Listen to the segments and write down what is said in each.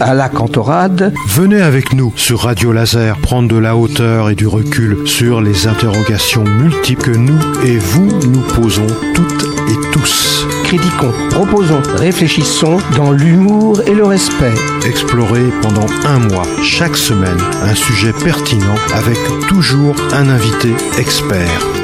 à la cantorade. Venez avec nous sur Radio Laser prendre de la hauteur et du recul sur les interrogations multiples que nous et vous nous posons toutes et tous. Critiquons, proposons, réfléchissons dans l'humour et le respect. Explorer pendant un mois, chaque semaine, un sujet pertinent avec toujours un invité expert.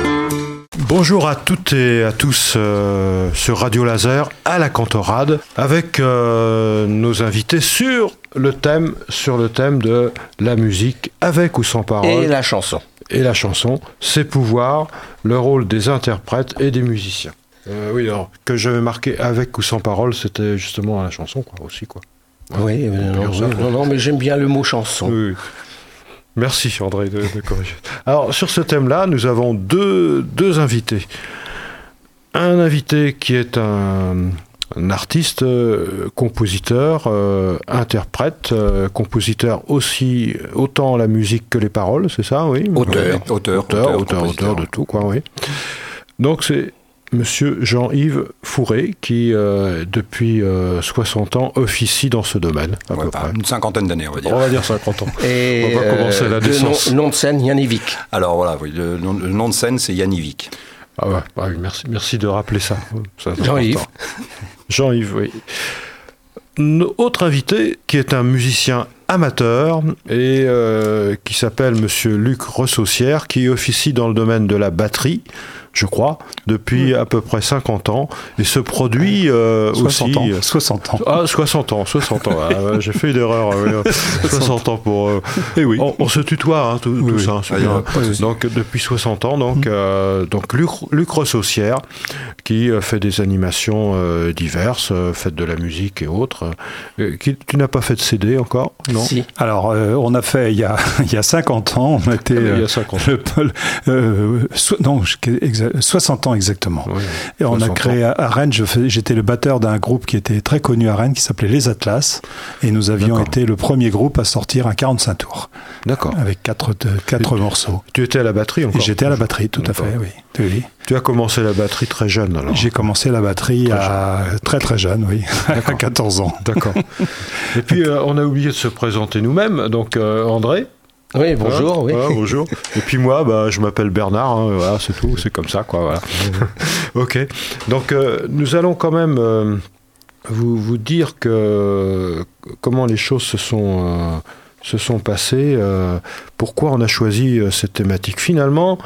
Bonjour à toutes et à tous euh, sur Radio Laser à la Cantorade avec euh, nos invités sur le thème sur le thème de la musique avec ou sans parole Et la chanson. et la chanson, ses pouvoirs, le rôle des interprètes et des musiciens. Euh, oui, alors que j'avais marqué avec ou sans parole, c'était justement la chanson quoi aussi quoi. Oui, non, mais j'aime bien le mot chanson. Oui. Merci André de, de corriger. Alors sur ce thème-là, nous avons deux, deux invités. Un invité qui est un, un artiste, euh, compositeur, euh, interprète, euh, compositeur aussi autant la musique que les paroles, c'est ça, oui? Auteur. Auteur, auteur, auteur, compositeur. auteur de tout, quoi, oui. Donc c'est Monsieur Jean-Yves Fourré qui, euh, depuis euh, 60 ans, officie dans ce domaine, à Ouais, peu bah, près. une cinquantaine d'années, on va dire. On va dire 50 ans. Et On va commencer la de naissance. nom, nom de scène, Yannivic. Alors voilà, oui, le, nom, le nom de scène, c'est Yannivic. Ah ouais, bah oui, merci, merci de rappeler ça. Jean-Yves. Jean-Yves, oui. N- Autre invité qui est un musicien amateur et euh, qui s'appelle Monsieur Luc Ressaussière, qui officie dans le domaine de la batterie, je crois, depuis à peu près 50 ans et se produit euh, 60 aussi. ans. 60 ans. Ah, 60 ans, 60 ans. Ah, J'ai fait une erreur. oui, euh, 60 ans pour. euh, Eh oui. on, on se tutoie, hein, tout, Oui, tout oui. ça. hein, Ah, bien. Donc depuis 60 ans, donc, euh, donc Luc, Luc Ressaussière, qui euh, fait des animations euh, diverses, euh, fait de la musique et autres. Euh, qui- tu n'as pas fait de CD encore Non Si. Alors, euh, on a fait il y a, il y a 50 ans, on était. Il y a euh, 50 ans. le- le- euh, so- non, je- exa- 60 ans exactement. Oui, Et on a 60 créé à, à Rennes, j'étais le batteur d'un groupe qui était très connu à Rennes, qui s'appelait Les Atlas. Et nous avions été le premier groupe à sortir un 45 tours, D'accord. avec quatre, quatre morceaux. Tu étais à la batterie encore j'étais à la batterie, tout à fait, oui. Oui, oui. Tu as commencé la batterie très jeune alors J'ai commencé la batterie à très très jeune, oui, à 14 ans. D'accord. Et puis euh, on a oublié de se présenter nous-mêmes. Donc euh, André. Oui, bonjour. oui. Voilà, bonjour. Et puis moi, bah, je m'appelle Bernard, hein, voilà, c'est tout, c'est comme ça, quoi. Voilà. ok. Donc, euh, nous allons quand même euh, vous, vous dire que comment les choses se sont, euh, se sont passées, euh, pourquoi on a choisi euh, cette thématique? Finalement,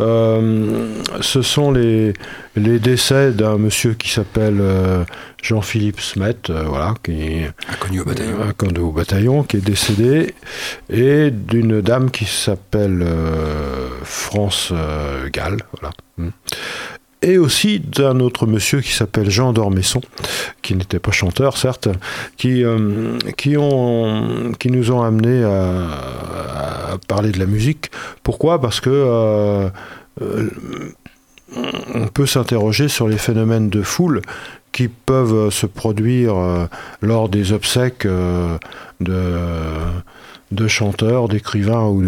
euh, ce sont les, les décès d'un monsieur qui s'appelle euh, Jean-Philippe Smet, voilà, qui Inconnu au bataillon. haut bataillon qui est décédé et d'une dame qui s'appelle France Gall, voilà. Et aussi d'un autre monsieur qui s'appelle Jean d'Ormesson, qui n'était pas chanteur certes, qui, euh, qui, ont, qui nous ont amenés à, parler de la musique. Pourquoi? Parce que euh, euh, on peut s'interroger sur les phénomènes de foule qui peuvent se produire lors des obsèques de, de chanteurs, d'écrivains ou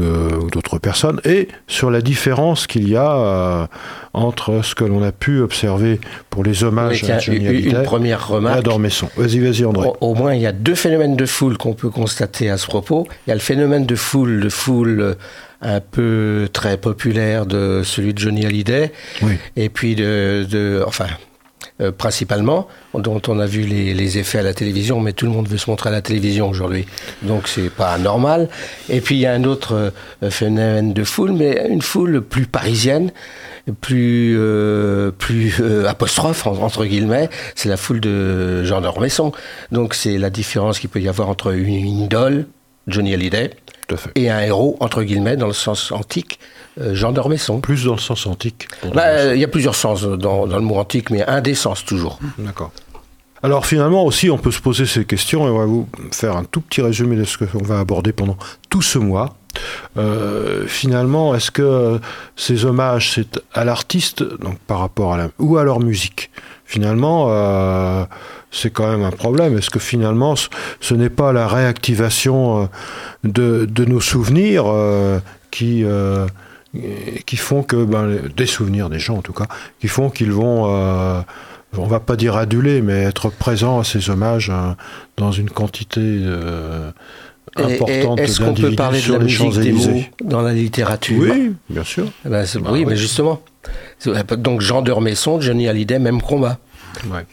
d'autres personnes, et sur la différence qu'il y a euh, entre ce que l'on a pu observer pour les hommages à Johnny une, Hallyday une première remarque. Vas-y, vas-y, André. Au, au moins, il y a deux phénomènes de foule qu'on peut constater à ce propos. Il y a le phénomène de foule, de foule euh, un peu très populaire de celui de Johnny Hallyday, Oui. et puis de, de enfin, euh, principalement, dont on a vu les, les effets à la télévision, mais tout le monde veut se montrer à la télévision aujourd'hui, donc c'est pas normal. Et puis il y a un autre euh, phénomène de foule, mais une foule plus parisienne, plus euh, plus euh, apostrophe en- entre guillemets, c'est la foule de Jean d'Ormesson. Donc c'est la différence qu'il peut y avoir entre une, une idole, Johnny Hallyday, et un héros entre guillemets dans le sens antique, Jean d'Ormesson. Plus dans le sens antique. Bah, euh, il y a plusieurs sens dans, dans le mot antique, mais un des sens toujours. D'accord. Alors finalement aussi, on peut se poser ces questions et on va vous faire un tout petit résumé de ce qu'on va aborder pendant tout ce mois. Euh, finalement, est-ce que ces hommages, c'est à l'artiste, donc par rapport à la, ou à leur musique? Finalement, euh, c'est quand même un problème. Est-ce que finalement, ce, ce n'est pas la réactivation euh, de, de nos souvenirs euh, qui euh, qui font que ben, des souvenirs des gens en tout cas, qui font qu'ils vont euh, on va pas dire aduler, mais être présent à ces hommages euh, dans une quantité euh, importante Est-ce qu'on peut parler de la musique des mots dans la littérature? Oui, bien sûr. Eh ben, oui, oui. mais justement. Donc Jean d'Ormesson, Johnny Hallyday, même combat. Ouais.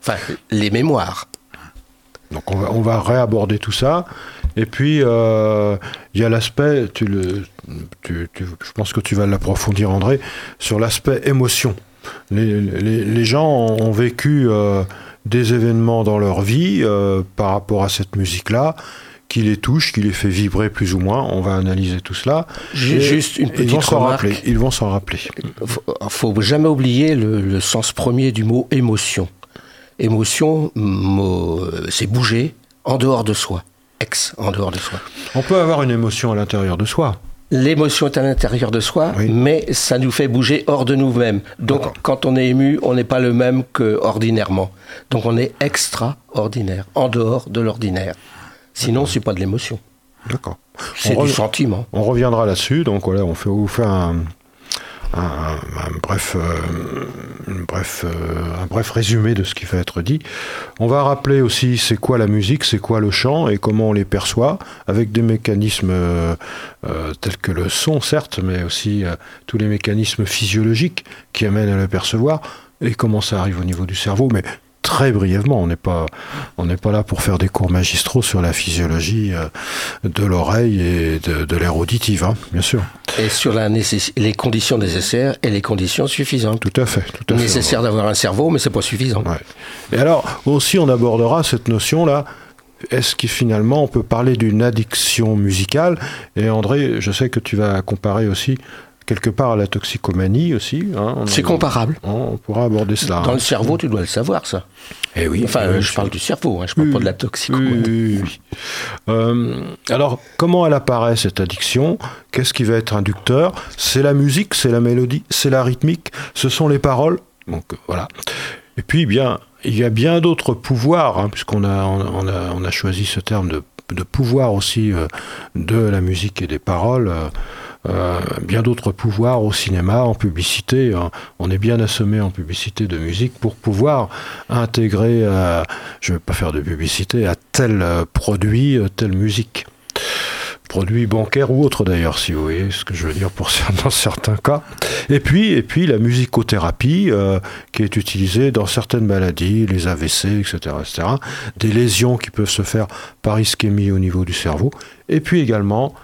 Enfin, les mémoires. Donc on va, on va réaborder tout ça. Et puis, euh, il y a l'aspect, tu le, tu- tu- je pense que tu vas l'approfondir André, sur l'aspect émotion. Les, les- les gens ont vécu euh, des événements dans leur vie euh, par rapport à cette musique-là, qui les touche, qui les fait vibrer plus ou moins. On va analyser tout cela. Et Juste une ils vont petite s'en rappeler. Ils vont s'en rappeler. faut, faut jamais oublier le, le sens premier du mot émotion. Émotion, mot, c'est bouger en dehors de soi. Ex, en dehors de soi. On peut avoir une émotion à l'intérieur de soi. L'émotion est à l'intérieur de soi, Oui. mais ça nous fait bouger hors de nous-mêmes. Donc, quand on est ému, on n'est pas le même que ordinairement. Donc, on est extraordinaire, en dehors de l'ordinaire. Sinon, c'est pas de l'émotion, D'accord. c'est du sentiment. On reviendra là-dessus. Donc voilà, on fait, on vous fait un, un- bref, euh, euh, un bref résumé de ce qui va être dit. On va rappeler aussi c'est quoi la musique, c'est quoi le chant et comment on les perçoit, avec des mécanismes euh, tels que le son, certes, mais aussi tous les mécanismes physiologiques qui amènent à le percevoir et comment ça arrive au niveau du cerveau. Mais très brièvement, on n'est pas, on n'est pas là pour faire des cours magistraux sur la physiologie euh, de l'oreille et de, de l'air auditive, hein, bien sûr. Et sur la les conditions nécessaires et les conditions suffisantes. Tout à fait. Tout à fait. Nécessaire d'avoir un cerveau, mais c'est pas suffisant. Ouais. Et alors, aussi, on abordera cette notion-là. Est-ce que finalement, on peut parler d'une addiction musicale? Et André, je sais que tu vas comparer aussi quelque part à la toxicomanie aussi. hein. C'est comparable. On pourra aborder cela. Dans hein. le cerveau, tu dois le savoir, ça. Eh oui. Enfin, euh, je parle du cerveau, hein, je parle Oui, pas de la toxicomanie. oui, oui. Euh, alors, comment elle apparaît cette addiction? Qu'est-ce qui va être inducteur? C'est la musique, c'est la mélodie, c'est la rythmique, ce sont les paroles. Donc euh, voilà. Et puis, bien, il y a bien d'autres pouvoirs, hein, puisqu'on a, on a, on a choisi ce terme de, de pouvoir aussi euh, de la musique et des paroles. Euh, bien d'autres pouvoirs au cinéma, en publicité. hein. On est bien assommé en publicité de musique pour pouvoir intégrer, euh, je ne vais pas faire de publicité, à tel euh, produit, telle musique. Produit bancaire ou autre d'ailleurs, si vous voyez ce que je veux dire pour dans certains cas. Et puis, et puis la musicothérapie qui est utilisée dans certaines maladies, les AVC, etc., etc. Des lésions qui peuvent se faire par ischémie au niveau du cerveau. Et puis également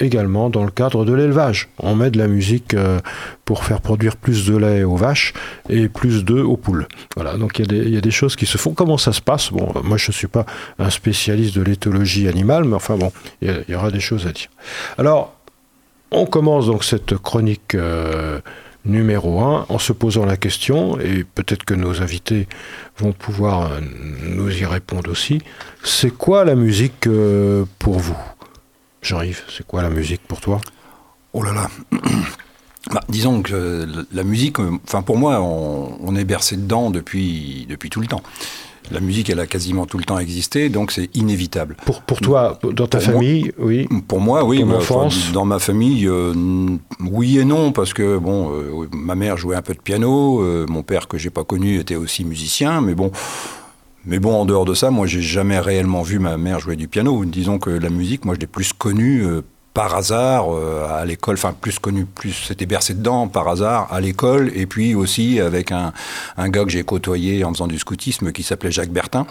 également dans le cadre de l'élevage. On met de la musique euh, pour faire produire plus de lait aux vaches et plus d'œufs aux poules. Voilà, donc il y, a des- choses qui se font. Comment ça se passe? Bon, euh, moi je ne suis pas un spécialiste de l'éthologie animale, mais enfin bon, il y, aura des choses à dire. Alors, on commence donc cette chronique euh, numéro 1 en se posant la question, et peut-être que nos invités vont pouvoir nous y répondre aussi, c'est quoi la musique pour vous? Jean-Yves, c'est quoi la musique pour toi? Oh là là. Bah, disons que la musique, euh, enfin pour moi, on, on est bercé dedans depuis, depuis tout le temps. La musique, elle a quasiment tout le temps existé, donc c'est inévitable. pour, pour toi, dans ta Pour moi- famille, oui. Pour moi, oui. Ton bah, enfance Dans ma famille, euh, oui et non, parce que bon, euh, ma mère jouait un peu de piano, euh, mon père que j'ai pas connu était aussi musicien, mais bon. Mais bon, en dehors de ça, moi, j'ai jamais réellement vu ma mère jouer du piano. Disons que la musique, moi, je l'ai plus connue euh, par hasard euh, à l'école. Enfin, plus connue, plus c'était bercé dedans par hasard à l'école, et puis aussi avec un, un gars que j'ai côtoyé en faisant du scoutisme qui s'appelait Jacques Bertin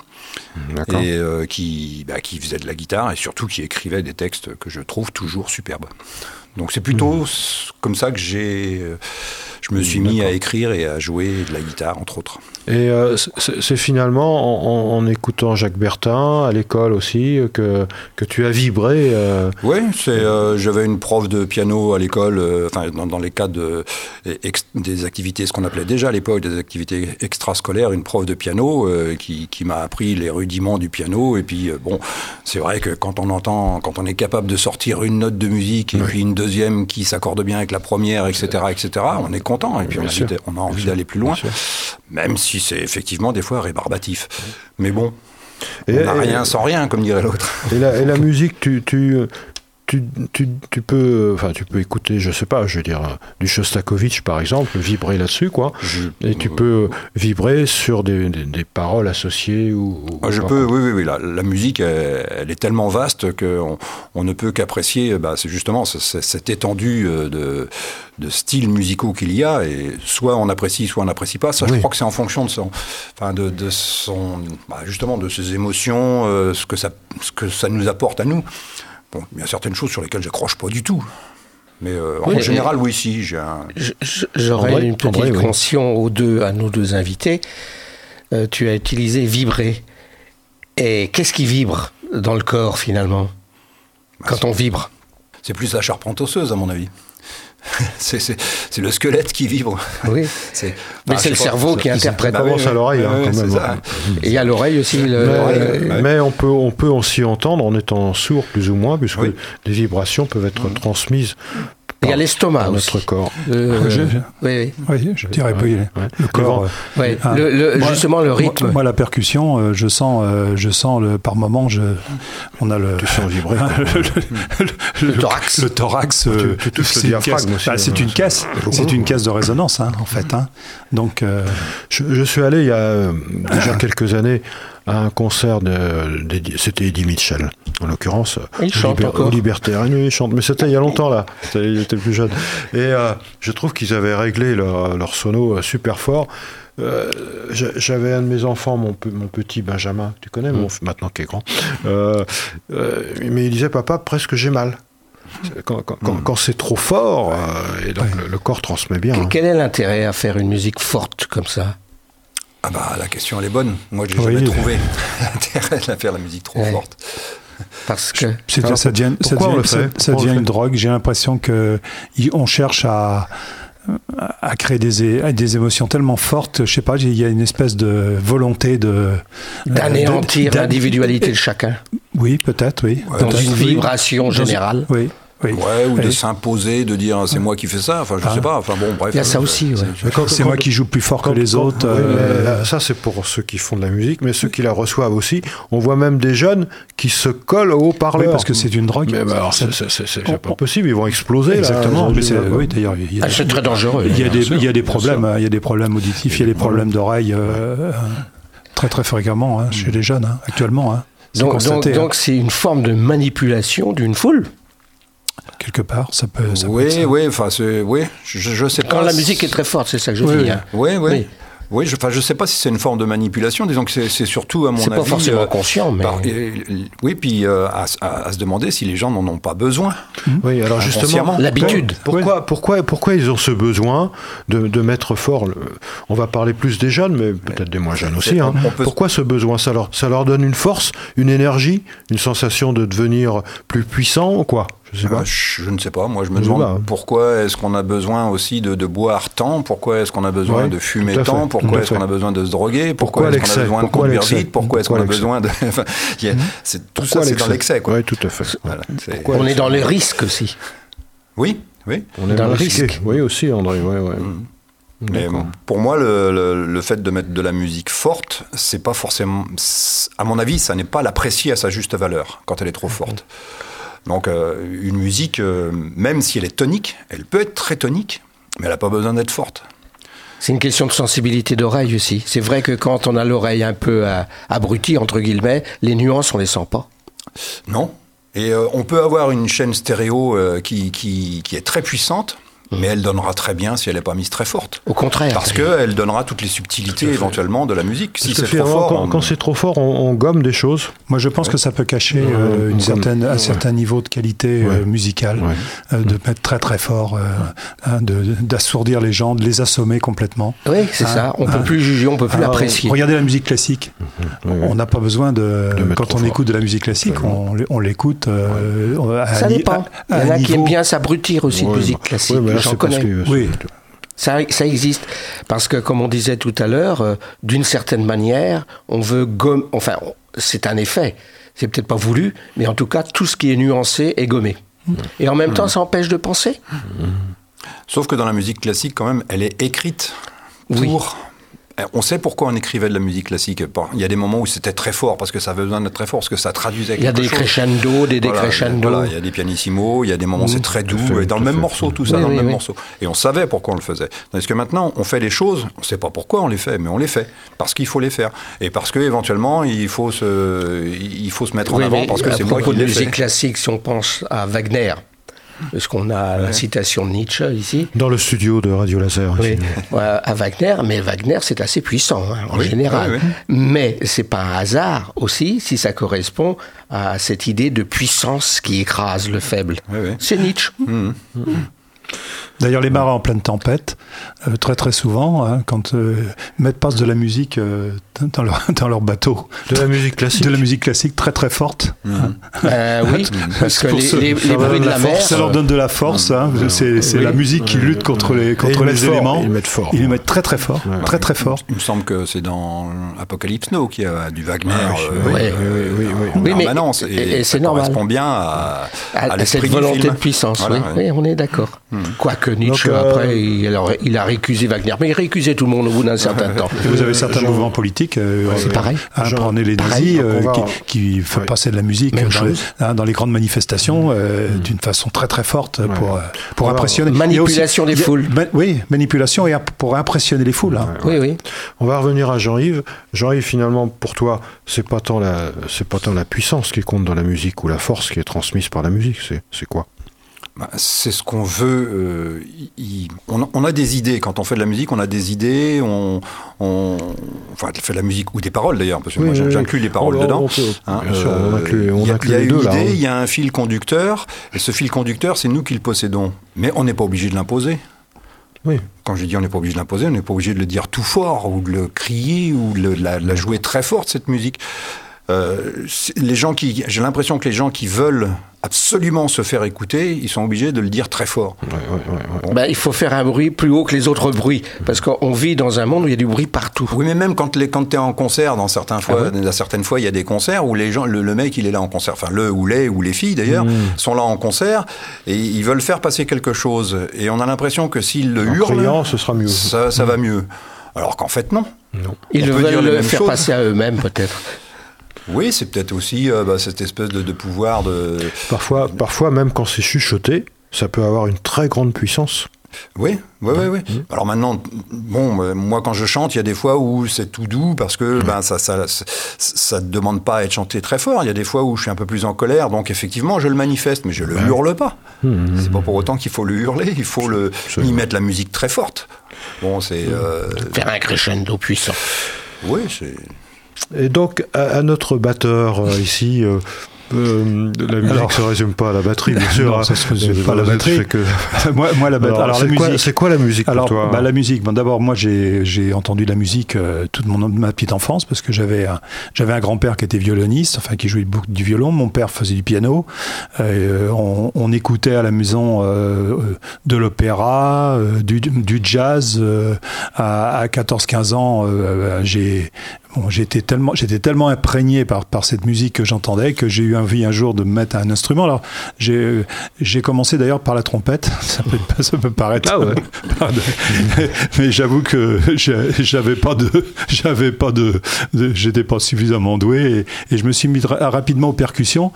et euh, qui, bah, qui faisait de la guitare et surtout qui écrivait des textes que je trouve toujours superbes. Donc c'est plutôt s- comme ça que j'ai, je me suis mis à écrire et à jouer de la guitare entre autres. Et euh, c'est finalement en, écoutant Jacques Bertin à l'école aussi que, que tu as vibré. euh, Oui, euh, j'avais une prof de piano à l'école, euh, enfin dans, dans les de, ex- des activités, ce qu'on appelait déjà à l'époque des activités extrascolaires, une prof de piano qui, qui m'a appris les rudiments du piano. Et puis bon, c'est vrai que quand on entend, quand on est capable de sortir une note de musique et Oui. puis une deuxième qui s'accorde bien avec la première, etc., etc., on est content et puis on a, on a envie d'aller plus loin, même si c'est effectivement des fois rébarbatif. Mais bon, Et- on n'a rien sans rien, comme dirait l'autre. Et la, et la musique, tu, tu, tu, tu, tu peux, enfin, tu peux écouter, je sais pas, je veux dire, du Shostakovich par exemple, vibrer là-dessus, quoi. et tu peux vibrer sur des, des, des paroles associées ou. ou Ah, je peux, oui, oui, oui. La, la musique, elle, elle est tellement vaste qu'on on ne peut qu'apprécier, bah, c'est justement ce- ce- cette étendue euh, de, de styles musicaux qu'il y a. Et soit on apprécie, soit on n'apprécie pas. Ça, je crois que c'est en fonction de son, enfin, de, de son, bah, justement, de ses émotions, euh, ce que ça, ce que ça nous apporte à nous. Bon, il y a certaines choses sur lesquelles j'accroche pas du tout. Mais euh, Oui, en général, oui, si. J'ai un... J'aurais une petite André, oui. aux deux, à nos deux invités. Euh, tu as utilisé vibrer. Et qu'est-ce qui vibre dans le corps finalement? Quand on vibre C'est plus la charpente osseuse, à mon avis. c'est le squelette qui vibre. Oui. C'est- Mais c'est je le cerveau ça- qui ça- interprète. bah commence à l'oreille, hein, quand même. ça. Et il y a l'oreille aussi. Le, Mais, euh, mais on peut, on peut aussi entendre en étant sourd plus ou moins, puisque Oui. les vibrations peuvent être transmises il y a l'estomac aussi. notre corps. Euh, Je- oui, Oui, je dirais. Le Le corps. euh, oui. Ouais, Ah. le- le- Moi- justement, le rythme. Moi, moi, la percussion, euh, je sens, euh, je sens le, par moment, je, on a le, Tu sens vibrer. quoi. le, Le thorax. Le thorax, tu touches le c'est une caisse. aussi, Ah, c'est hein. une caisse. C'est une caisse de résonance, hein, en fait. hein. Donc, euh, Je, je suis allé il y a déjà quelques années à un concert de, c'était Eddie Mitchell, en l'occurrence. Il chante encore. au Libertaire. Oui, il chante, mais c'était il y a longtemps là. Il était plus jeune. Et euh, je trouve qu'ils avaient réglé leur, leur sono euh, super fort. Euh, j'a- J'avais un de mes enfants, mon, pe- mon petit Benjamin, tu connais, mon, f- maintenant qui est grand, euh, euh, mais il disait Papa, presque j'ai mal. Quand, quand c'est trop fort, et donc le, le corps transmet bien. Hein. Quel est l'intérêt à faire une musique forte comme ça? Ah bah la question elle est bonne. Moi j'ai Oui. jamais trouvé l'intérêt à faire la musique trop Ouais. forte. Parce que c'est- Alors, ça devient, ça ça- ça une drogue. J'ai l'impression que y- on cherche à à créer des, des émotions tellement fortes, je sais pas, il y a une espèce de volonté de d'anéantir d'in- l'individualité de chacun Oui, peut-être, oui. Ouais, dans une vibration générale. Oui, oui. Ouais, ou de s'imposer, de dire c'est moi qui fais ça. Enfin je Ah. sais pas. Enfin bon bref. Il y a ça euh, aussi, c'est- ouais. Mais quand- C'est moi qui joue plus fort que les quand- autres. euh, là, ça, c'est pour ceux qui font de la musique, mais ceux qui la reçoivent aussi. On voit même des jeunes qui se collent au oui, haut-parleur. parce que c'est une drogue. Mais bah, alors, Ça- c'est- c'est c'est- on- c'est pas possible, ils vont exploser. Exactement. Oui, d'ailleurs, il y a, Ah, c'est très dangereux. il y a des, il y a des problèmes, il y a des problèmes auditifs, il y a des problèmes d'oreille euh, très très fréquemment hein, chez les jeunes hein, actuellement. Hein. Hein, donc c'est une forme de manipulation d'une foule. Quelque part, ça peut. Ça peut être Oui, ça. oui, enfin, c'est, oui, je, je sais pas. Quand la musique est très forte, c'est ça que je Oui, dis. oui. hein. Oui, oui. Oui. Oui, je, enfin, je sais pas si c'est une forme de manipulation. Disons que c'est, c'est surtout, à mon C'est avis. pas forcément euh, conscient, mais par- euh, oui, puis euh, à, à- à se demander si les gens n'en ont pas besoin. Oui, alors justement. L'habitude. Pourquoi, pourquoi, pourquoi ils ont ce besoin de, de mettre fort le- On va parler plus des jeunes, mais peut-être des moins jeunes aussi. hein. peut- Pourquoi ce besoin? Ça leur, ça leur donne une force, une énergie, une sensation de devenir plus puissant ou quoi? Je sais Euh, pas. je, je ne sais pas. Moi, je me Je demande pas. pourquoi est-ce qu'on a besoin aussi de, de boire tant? Pourquoi est-ce qu'on a besoin Ouais, de fumer tant? Pourquoi est-ce qu'on a besoin de se droguer? Pourquoi Pourquoi, est-ce qu'on a besoin de conduire vite? Pourquoi est-ce qu'on a besoin de Enfin, a- c'est, tout Pourquoi ça, c'est dans l'excès, quoi. Oui, tout à fait. Voilà, c'est- Pourquoi on est dans les risques aussi. Oui, oui. On aime dans le risque. Oui, aussi, André. Ouais, ouais. Mais pour moi, le, le- le fait de mettre de la musique forte, c'est pas forcément. À mon avis, ça n'est pas l'apprécier à sa juste valeur quand elle est trop forte. Donc, euh, une musique, euh, même si elle est tonique, elle peut être très tonique, mais elle n'a pas besoin d'être forte. C'est une question de sensibilité d'oreille aussi. C'est vrai que quand on a l'oreille un peu euh, abrutie, entre guillemets, les nuances, on les sent pas. Non. Et euh, on peut avoir une chaîne stéréo euh, qui, qui, qui est très puissante, mais elle donnera très bien si elle n'est pas mise très forte. Au contraire. Parce qu'elle donnera toutes les subtilités éventuellement de la musique. Si Parce que c'est trop fort. quand, on- quand c'est trop fort, on, on gomme des choses. Moi, je pense que ça peut cacher Ouais, euh, une comme- certaine, un ouais. certain niveau de qualité euh, musicale, Ouais. euh, de mettre très très fort, euh, hein, de- d'assourdir les gens, de les assommer complètement. Oui, c'est Ah, ça. On ah. peut plus juger, on peut plus Alors, l'apprécier. Regardez la musique classique. Ouais, ouais. On n'a pas besoin de. Quand on fort. écoute de la musique classique, on, on l'écoute. Ça dépend. Il y en a qui aiment bien s'abrutir aussi de musique classique. J'en connais. que- Oui. Ça, ça existe. Parce que, comme on disait tout à l'heure, euh, d'une certaine manière, on veut gommer. Enfin, c'est un effet. C'est peut-être pas voulu, mais en tout cas, tout ce qui est nuancé est gommé. Et en même temps, ça empêche de penser. Sauf que dans la musique classique, quand même, elle est écrite Oui. Pour on sait pourquoi on écrivait de la musique classique. Il y a des moments où c'était très fort parce que ça avait besoin d'être très fort, parce que ça traduisait quelque chose. Il y a des crescendo, des décrescendo. Voilà, il y a des pianissimo, il y a des moments où c'est très doux, et dans le même morceau, tout ça, dans le même morceau. Et on savait pourquoi on le faisait. Tandis que maintenant, on fait les choses, on ne sait pas pourquoi on les fait, mais on les fait parce qu'il faut les faire et parce que éventuellement il faut se, il faut se mettre en avant parce que c'est moi qui de musique classique, si on pense à Wagner, parce qu'on a la citation de Nietzsche ici. Dans le studio de Radio Laser. Oui, à Wagner, mais Wagner c'est assez puissant hein, en général. mais c'est pas un hasard aussi si ça correspond à cette idée de puissance qui écrase le faible. C'est Nietzsche. Mmh. Mmh. D'ailleurs, les marins en pleine tempête, euh, très très souvent, hein, quand euh, ils mettent passe de la musique euh, dans, leur, dans leur bateau. De la musique classique De la musique classique très très forte. Mmh. oui, parce que les, bruits de la, mer... Ça leur donne de la force. Hein, c'est la musique qui lutte contre les, contre les éléments. Ils mettent fort. Ils les mettent très très fort. Très très fort. Il me semble que c'est dans Apocalypse Now qu'il y a du Wagner oui, oui, oui, oui, mais, et, c'est normal. Ça correspond bien à, à, cette volonté de puissance. oui, on est d'accord. Mmh. Nietzsche, euh, après, il, il, a récusé Wagner. Mais il récusait tout le monde au bout d'un certain temps. vous avez certains mouvements politiques. Euh, c'est pareil. Hein, prenez les nazis euh, qui, qui font passer de la musique dans, hein, dans, les grandes manifestations mm. d'une façon très très forte pour, pour impressionner. Manipulation des foules. oui, manipulation et pour impressionner les foules. Hein. Oui, oui. On va revenir à Jean-Yves. Jean-Yves, finalement, pour toi, c'est pas tant la, c'est pas tant la puissance qui compte dans la musique ou la force qui est transmise par la musique. C'est quoi? C'est ce qu'on veut. Euh, on, a des idées. Quand on fait de la musique, on a des idées. On, on enfin, fait de la musique ou des paroles d'ailleurs, parce que moi j'inclus les paroles dedans. on Il y a, une idée, il y a un fil conducteur, et ce fil conducteur, c'est nous qui le possédons. Mais on n'est pas obligé de l'imposer. Oui. Quand je dis on n'est pas obligé de l'imposer, on n'est pas obligé de le dire tout fort, ou de le crier, ou de la, jouer très forte, cette musique. Euh, les gens qui, j'ai l'impression que les gens qui veulent absolument se faire écouter, ils sont obligés de le dire très fort. Ben, il faut faire un bruit plus haut que les autres bruits, parce qu'on vit dans un monde où il y a du bruit partout. Oui, mais même quand, les, quand tu es en concert, dans certains fois, ah certaines fois, il y a des concerts où les gens, le, mec, il est là en concert, enfin le ou les ou les filles d'ailleurs, mmh. sont là en concert et ils veulent faire passer quelque chose. Et on a l'impression que s'ils le hurlent, ce sera mieux. Ça, ça va mieux. Alors qu'en fait, non. non. Ils veulent le faire passer à eux-mêmes, peut-être. Oui, c'est peut-être aussi euh, bah, cette espèce de, pouvoir de. Parfois, parfois, même quand c'est chuchoté, ça peut avoir une très grande puissance. Oui, oui, oui, oui. Mmh. Alors maintenant, bon, euh, moi quand je chante, il y a des fois où c'est tout doux parce que ben ça, ça, ça, demande pas à être chanté très fort. Il y a des fois où je suis un peu plus en colère, donc effectivement je le manifeste, mais je le hurle pas. Mmh. C'est pas pour autant qu'il faut le hurler, il faut le y mettre la musique très forte. Bon, c'est mmh. euh, faire un crescendo puissant. Oui, c'est. Et donc, à, notre batteur euh, ici, euh, euh, la musique ne se résume pas à la batterie, bien sûr. Non, ça se résume pas à la batterie. Que... moi, moi, la batterie. Alors, c'est, quoi, c'est quoi, la musique pour toi bah, La musique, bon, d'abord, moi, j'ai, j'ai entendu la musique euh, toute mon, ma petite enfance parce que j'avais un, j'avais un grand-père qui était violoniste, enfin, qui jouait beaucoup du violon. Mon père faisait du piano. Euh, on, on, écoutait à la maison de l'opéra, du, du, jazz. à, à 14-15 ans, j'ai, bon, j'étais tellement, j'étais tellement imprégné par, par cette musique que j'entendais que j'ai eu envie un jour de me mettre un instrument. Alors, j'ai, j'ai commencé d'ailleurs par la trompette. Ça peut, ça peut paraître. Ah ouais. mais j'avoue que j'avais pas de, j'avais pas de, j'étais pas suffisamment doué et, et, je me suis mis rapidement aux percussions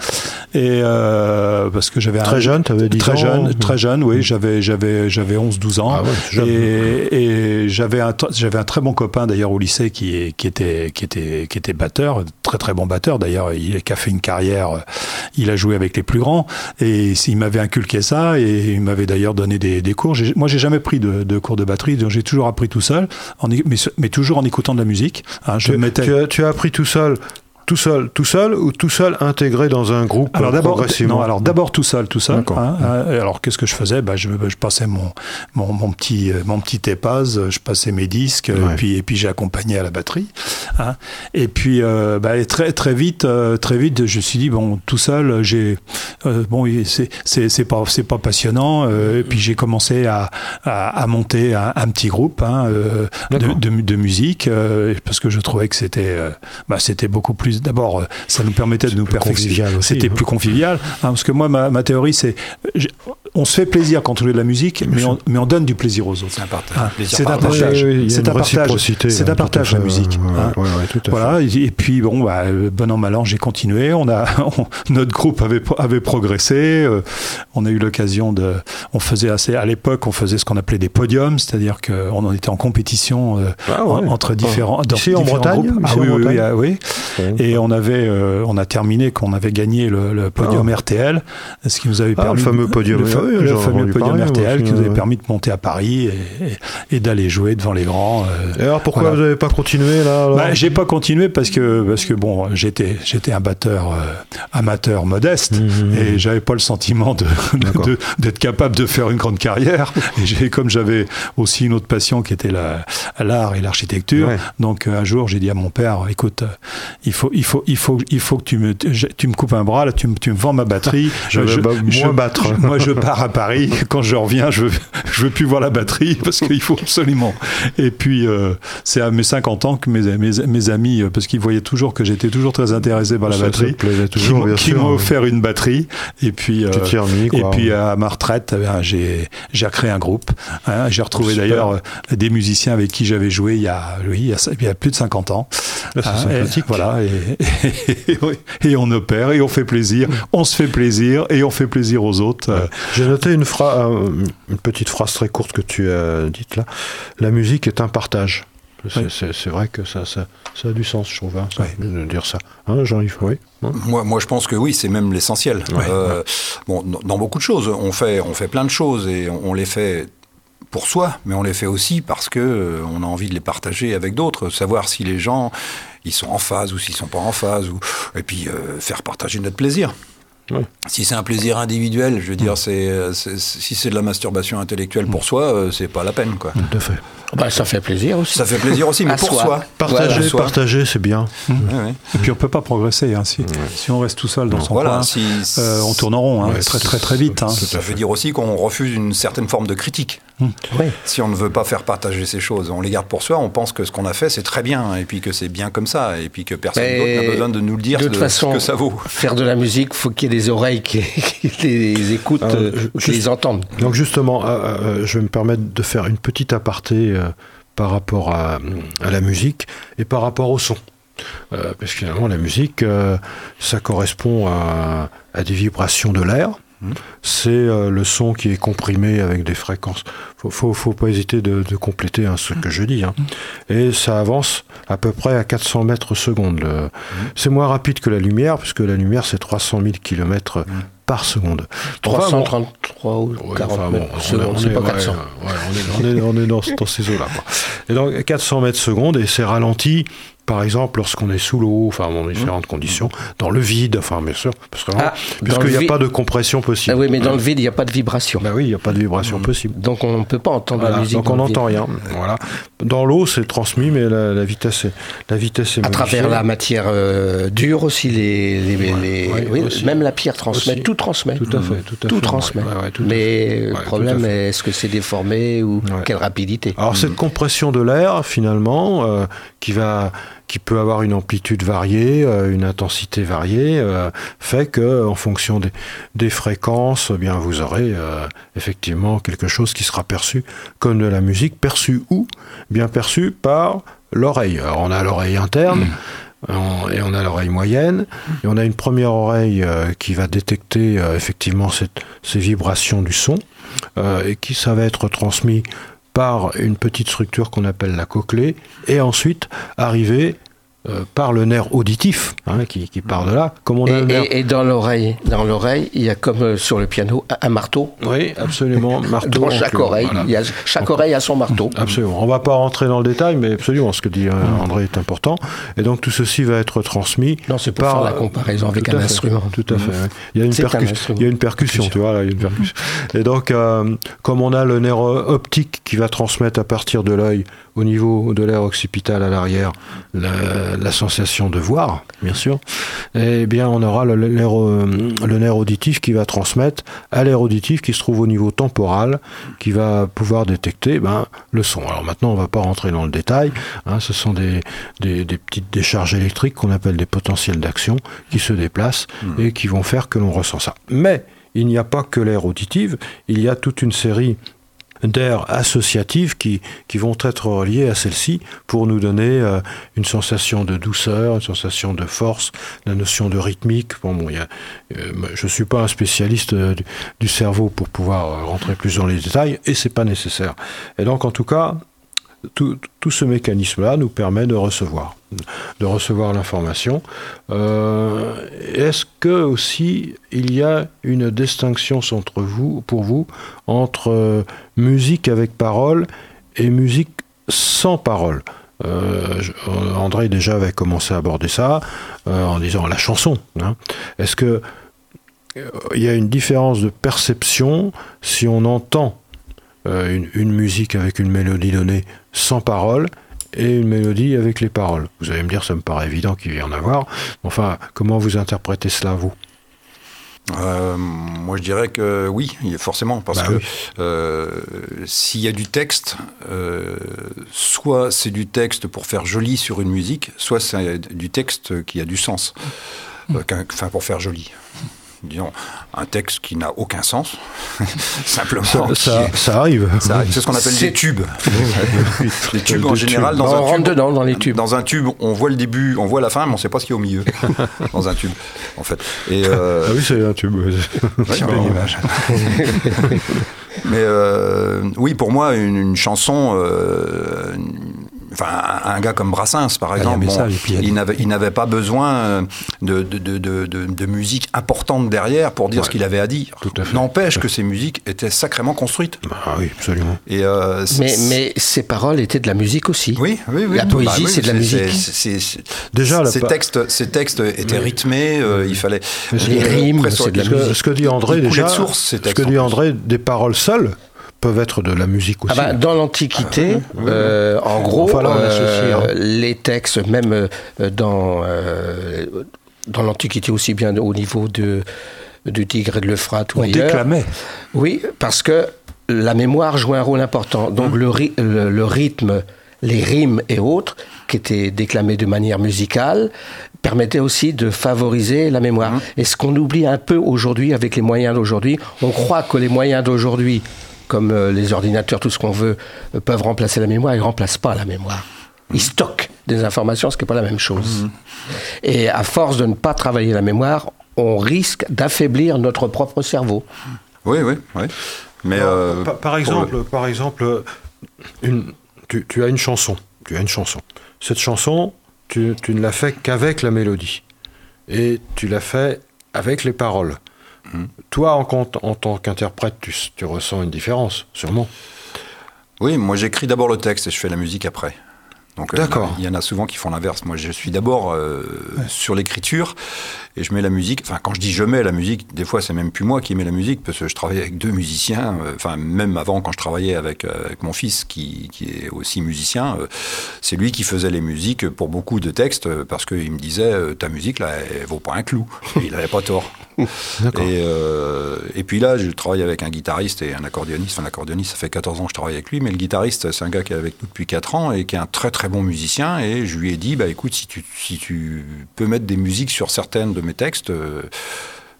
et euh, parce que j'avais très jeune, avais dit très jeune, très jeune, oui, j'avais j'avais j'avais 11 12 ans ah ouais, et, et j'avais un j'avais un très bon copain d'ailleurs au lycée qui qui était qui était qui était batteur, très très bon batteur d'ailleurs, il a fait une carrière euh, il a joué avec les plus grands et il m'avait inculqué ça et il m'avait d'ailleurs donné des, des cours. Moi, j'ai jamais pris de, de, cours de batterie, donc j'ai toujours appris tout seul, en, mais, mais, toujours en écoutant de la musique. Hein, je tu, mettais... tu, as, tu as appris tout seul tout seul, tout seul ou tout seul intégré dans un groupe Alors d'abord, non, alors d'abord tout seul, tout seul. Hein, hein. alors qu'est-ce que je faisais? Bah, je, je, passais mon, mon, mon, petit mon petit épaz, je passais mes disques, et puis et puis j'ai accompagné à la batterie. Hein, et puis euh, bah, très très vite, euh, très vite, je me suis dit bon, tout seul, j'ai euh, bon, c'est c'est pas c'est pas passionnant. et puis j'ai commencé à, à, à monter un, un, petit groupe hein, de, de, de, musique parce que je trouvais que c'était bah, c'était beaucoup plus D'abord, euh, ça nous permettait de nous perfectionner. C'était hein. plus convivial. Hein, parce que moi, ma, ma théorie, c'est on se fait plaisir quand on joue de la musique, mais on, mais on donne du plaisir aux autres. C'est un partage. Ah, plaisir c'est un partage. Oui, oui, C'est une un partage. C'est hein, un partage la musique. ouais, hein. ouais, ouais, tout à. Voilà. Et, et puis bon, bah, bon an mal an, j'ai continué. On a on- notre groupe avait avait progressé. euh, on a eu l'occasion de. On faisait assez à l'époque, on faisait ce qu'on appelait des podiums, c'est-à-dire qu'on en était en compétition euh, Ah ouais. entre différents. dans Ici, en Bretagne groupes. Ah oui, oui, oui, Bretagne ah, oui. Ouais. Et on avait, euh, on a terminé qu'on avait gagné le, le podium RTL, ce qui nous avait Ah, permis le fameux podium, le, oui, moi RTL aussi, qui nous avait permis de monter à Paris et, et- et d'aller jouer devant les grands. euh. Et alors pourquoi Voilà. vous n'avez pas continué là alors Bah, j'ai pas continué parce que parce que bon j'étais j'étais un batteur euh, amateur modeste Mhm. et j'avais pas le sentiment de d'être capable de faire une grande carrière et j'ai comme j'avais aussi une autre passion qui était la l'art et l'architecture Ouais. donc euh, un jour j'ai dit à mon père écoute euh, il faut il faut il faut il faut que tu me je- tu me coupes un bras là tu me tu me vends ma batterie Je vais ba- moins battre. je- moi je pars à Paris quand je reviens je veux je veux plus voir la batterie parce qu'il faut absolument et puis euh, c'est à mes 50 ans que mes, mes, mes amis, euh, parce qu'ils voyaient toujours que j'étais toujours très intéressé par la Ça, batterie, qui toujours, m'ont- qui m'ont offert une batterie. Et puis, euh, et puis à ma retraite, eh bien, j'ai j'ai créé un groupe. hein. j'ai retrouvé d'ailleurs euh, des musiciens avec qui j'avais joué il y a, oui, il y a, il y a plus de 50 ans. C'est Hein, et, voilà, et, et, et on opère et on fait plaisir, on se fait plaisir et on fait plaisir aux autres. Euh, J'ai noté une, une petite phrase très courte que tu as dite là. La musique est un partage. C'est Oui. vrai que ça, ça, ça a du sens, je trouve, hein, ça, Oui. de dire ça. Hein, Jean-Yves? Oui. Hein? Moi, moi, je pense que oui, c'est même l'essentiel. Euh, Bon, dans- dans beaucoup de choses, on fait, on fait plein de choses et on, on les fait pour soi, mais on les fait aussi parce que euh, on a envie de les partager avec d'autres, savoir si les gens ils sont en phase ou s'ils sont pas en phase, ou et puis euh, faire partager notre plaisir. Ouais. Si c'est un plaisir individuel, je veux dire, c'est, euh, c'est- si c'est de la masturbation intellectuelle pour soi, euh, c'est pas la peine, quoi. Tout à fait. Bah, ça fait plaisir aussi. Ça fait plaisir aussi, mais À pour soi. soi. Partager, Voilà, partager, c'est bien. Ouais. et puis on peut pas progresser hein, si, si on reste tout seul dans son Voilà, coin. si- euh, on tourne en rond hein, Ouais, très très très vite. hein. Ça veut dire aussi qu'on refuse une certaine forme de critique. Oui. Si on ne veut pas faire partager ces choses, on les garde pour soi, on pense que ce qu'on a fait c'est très bien, et puis que c'est bien comme ça, et puis que personne d'autre n'a besoin de nous le dire de toute façon, ce que ça vaut. Faire de la musique, faut qu'il y ait des oreilles qui, qui les écoutent, euh, qui les entendent. Donc justement, euh, euh, je vais me permettre de faire une petite aparté euh, par rapport à, à la musique et par rapport au son. Parce que finalement, la musique, ça correspond à, à des vibrations de l'air. C'est euh, le son qui est comprimé avec des fréquences. Faut, faut, faut pas hésiter de, de compléter hein, ce que je dis. hein. Et ça avance à peu près à 400 mètres seconde. C'est moins rapide que la lumière, puisque la lumière c'est 300 000 km par seconde. Enfin, bon, 333 ou Ouais, 40 enfin, mètres bon, secondes, c'est est- pas ouais, 400. ouais, on, est, on est- on est dans, dans ces eaux-là. Et donc 400 mètres secondes, et c'est ralenti, par exemple, lorsqu'on est sous l'eau, enfin, dans différentes conditions, dans le vide, enfin, bien sûr, parce que vraiment, Ah, n'y a pas de compression possible. Ah oui, mais dans le vide, il n'y a pas de vibration. Bah oui, il n'y a pas de vibration possible. Donc on ne peut pas entendre Voilà, la musique. donc on n'entend rien. Voilà. Dans l'eau, c'est transmis, mais la, la vitesse est, la vitesse est À travers la matière euh, dure aussi, les, les- les- ouais, oui, aussi. même la pierre transmet, Aussi. tout transmet. Tout à fait, tout à fait. transmet. Ouais, tout à mais le problème est-ce que c'est déformé ou quelle rapidité? Alors cette compression de l'air, finalement, euh, qui va, qui peut avoir une amplitude variée, euh, une intensité variée, euh, fait que, en fonction des, des fréquences, eh bien vous aurez euh, effectivement quelque chose qui sera perçu comme de la musique, perçue où Bien perçue par l'oreille. Alors on a l'oreille interne. on- Et on a l'oreille moyenne, et on a une première oreille euh, qui va détecter euh, effectivement cette- ces vibrations du son, euh, et qui ça va être transmis par une petite structure qu'on appelle la cochlée, et ensuite arriver euh, par le nerf auditif, hein, qui, qui part de là. Comme on a et, le nerf- et- et dans l'oreille, dans l'oreille, il y a comme euh, sur le piano un- marteau. Oui, absolument. Marteau. Dans chaque donc, oreille, voilà. il y a, chaque oreille a son marteau. Absolument. On va pas rentrer dans le détail, mais absolument, ce que dit euh, André est important. Et donc tout ceci va être transmis. Non, c'est pour par- faire la comparaison avec un fait, instrument. Tout à fait. ouais. Il y a une, instrument. il y a une percussion, tu vois, là, il y a une percussion. Et donc, euh, comme on a le nerf optique qui va transmettre à partir de l'œil au niveau de l'air occipital à l'arrière la, la sensation de voir, bien sûr, eh bien, on aura le, le nerf, euh, le nerf auditif qui va transmettre à l'air auditif qui se trouve au niveau temporal, qui va pouvoir détecter ben, le son. Alors maintenant, on va pas rentrer dans le détail. hein, ce sont des, des, des petites décharges électriques qu'on appelle des potentiels d'action qui se déplacent et qui vont faire que l'on ressent ça. Mais il n'y a pas que l'air auditive, il y a toute une série d'air associatives qui, qui vont être reliées à celle-ci pour nous donner euh, une sensation de douceur, une sensation de force, la notion de rythmique. Bon, bon, y a, euh, je ne suis pas un spécialiste euh, du, du, cerveau pour pouvoir rentrer plus dans les détails et c'est pas nécessaire. Et donc, en tout cas, tout, ce mécanisme-là nous permet de recevoir, de recevoir l'information. Euh, Est-ce que aussi il y a une distinction entre vous, pour vous entre euh, musique avec parole et musique sans parole? Euh, André déjà avait commencé à aborder ça euh, en disant la chanson. Hein. Est-ce que il y a une différence de perception si on entend euh, une, une, musique avec une mélodie donnée sans parole et une mélodie avec les paroles. Vous allez me dire, ça me paraît évident qu'il y en avoir. Enfin, comment vous interprétez cela, vous? Euh, moi, je dirais que oui, forcément, parce bah que oui. euh, s'il y a du texte, euh, soit c'est du texte pour faire joli sur une musique, soit c'est du texte qui a du sens, enfin pour faire joli disons, un texte qui n'a aucun sens, simplement. Ça, ça, est, ça arrive. C'est ce qu'on appelle des tubes. les tubes, en général, dans on un rentre tube, dedans, dans les tubes. Dans un tube, on voit le début, on voit la fin, mais on ne sait pas ce qu'il y a au milieu. dans un tube, en fait. Et, euh... Ah oui, c'est un tube. Ouais, bon, image. mais euh, oui, pour moi, une, une chanson. Euh, enfin un, gars comme Brassens par exemple, bon, il n'avait il n'avait pas besoin de de, de, de, de, musique importante derrière pour dire ouais, ce qu'il avait à dire. N'empêche que ces musiques étaient sacrément construites. Ah oui, absolument. Et euh, mais, mais ces paroles étaient de la musique aussi. Oui, oui, oui. La poésie, bah, oui, c'est de la musique. C est, c est, Déjà, ces, textes, ces textes étaient oui. rythmés, euh, il fallait... Les rimes, c'est de la ce que, musique. Ce que dit André, déjà, source, ce que dit André, des paroles seules peuvent être de la musique aussi. Ah bah, dans l'Antiquité, ah, oui. euh, en gros, enfin, là, euh, hein. les textes, même euh, dans, dans l'Antiquité aussi bien au niveau de, du Tigre et de l'Euphrate. On ailleurs, déclamait. Oui, parce que la mémoire jouait un rôle important. Donc mmh. le, ry le, le, rythme, les rimes et autres, qui étaient déclamés de manière musicale, permettaient aussi de favoriser la mémoire. Mmh. Et ce qu'on oublie un peu aujourd'hui avec les moyens d'aujourd'hui, on croit que les moyens d'aujourd'hui comme euh, les ordinateurs, tout ce qu'on veut, euh, peuvent remplacer la mémoire, ils ne remplacent pas la mémoire. Ils stockent des informations, ce qui n'est pas la même chose. Mmh. Et à force de ne pas travailler la mémoire, on risque d'affaiblir notre propre cerveau. Oui, oui, oui. Mais euh, par, par, exemple, le... par exemple, une, tu, tu, as une chanson. Tu as une chanson. Cette chanson, tu, tu ne l'as fait qu'avec la mélodie. Et tu l'as fait avec les paroles. Mmh. Toi, en, en tant qu'interprète, tu, tu, ressens une différence, sûrement. Oui, moi j'écris d'abord le texte et je fais la musique après. Donc D'accord. il y en a souvent qui font l'inverse. Moi, je suis d'abord euh, ouais. sur l'écriture et je mets la musique. Enfin, quand je dis je mets la musique, des fois c'est même plus moi qui mets la musique parce que je travaille avec deux musiciens. Euh, enfin, même avant, quand je travaillais avec, euh, avec mon fils qui, qui, est aussi musicien, euh, c'est lui qui faisait les musiques pour beaucoup de textes parce qu'il me disait ta musique là, elle vaut pas un clou. Et il n'avait pas tort. Et, euh, et, puis là, je travaille avec un guitariste et un accordéoniste. Enfin, l'accordéoniste, ça fait 14 ans que je travaille avec lui, mais le guitariste, c'est un gars qui est avec nous depuis 4 ans et qui est un très très bon musicien. Et je lui ai dit, bah écoute, si tu, si tu peux mettre des musiques sur certaines de mes textes, euh,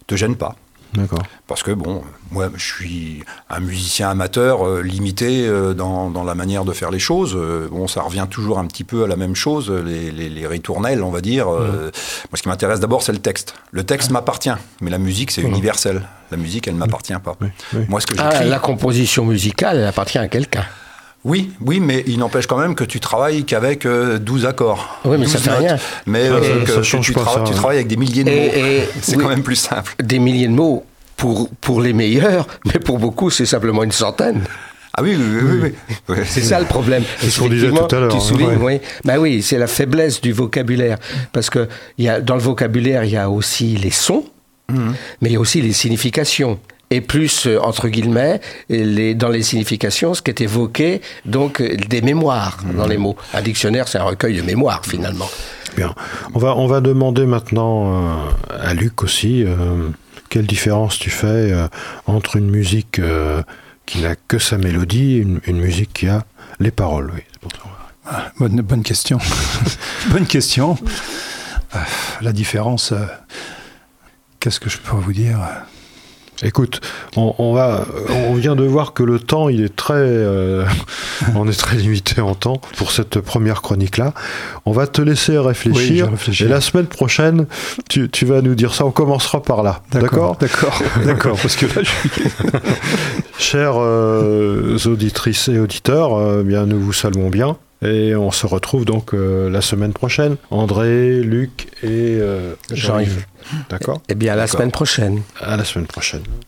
te gêne pas. D'accord. Parce que, bon, moi, je suis un musicien amateur, euh, limité euh, dans, dans, la manière de faire les choses. Euh, bon, ça revient toujours un petit peu à la même chose, les, les, les ritournelles, on va dire. Mmh. moi, ce qui m'intéresse d'abord, c'est le texte. Le texte m'appartient, mais la musique, c'est mmh. universel. La musique, elle ne m'appartient pas. Oui, oui. Moi, ce que ah, la composition musicale, elle appartient à quelqu'un. Oui, oui, mais il n'empêche quand même que tu travailles qu'avec euh, 12 accords. Oui, mais ça fait rien. Mais euh, que tu, tu, tra ça, tu, travailles avec des milliers de et, mots. C'est oui, quand même plus simple. Des milliers de mots pour, pour les meilleurs, mais pour beaucoup, c'est simplement une centaine. Ah oui, oui, oui. oui, oui. C'est ça le problème. C'est ce qu'on disait tout à l'heure. Tu soulignes, ouais. oui. Bah oui, c'est la faiblesse du vocabulaire. Parce que y a, dans le vocabulaire, il y a aussi les sons, mmh. mais il y a aussi les significations et plus euh, entre guillemets les, dans les significations ce qui est évoqué donc des mémoires mmh. dans les mots. Un dictionnaire c'est un recueil de mémoires finalement. Bien. On va on va demander maintenant euh, à Luc aussi euh, quelle différence tu fais euh, entre une musique euh, qui n'a que sa mélodie et une, une, musique qui a les paroles oui, pour ah, bonne, bonne question. Bonne question. La différence qu'est-ce que je peux vous dire Écoute, on, on va, on vient de voir que le temps, il est très, euh, on est très limité en temps pour cette première chronique-là. On va te laisser Oui, réfléchir. et la semaine prochaine, tu, tu vas nous dire ça. On commencera par là. D'accord? D'accord. D'accord. Parce que là, je suis. Chères euh, auditrices et auditeurs, euh, bien, nous vous saluons bien. Et on se retrouve donc euh, la semaine prochaine. André, Luc et euh, Jean-Yves. D'accord Eh bien, à la semaine prochaine. À la semaine prochaine.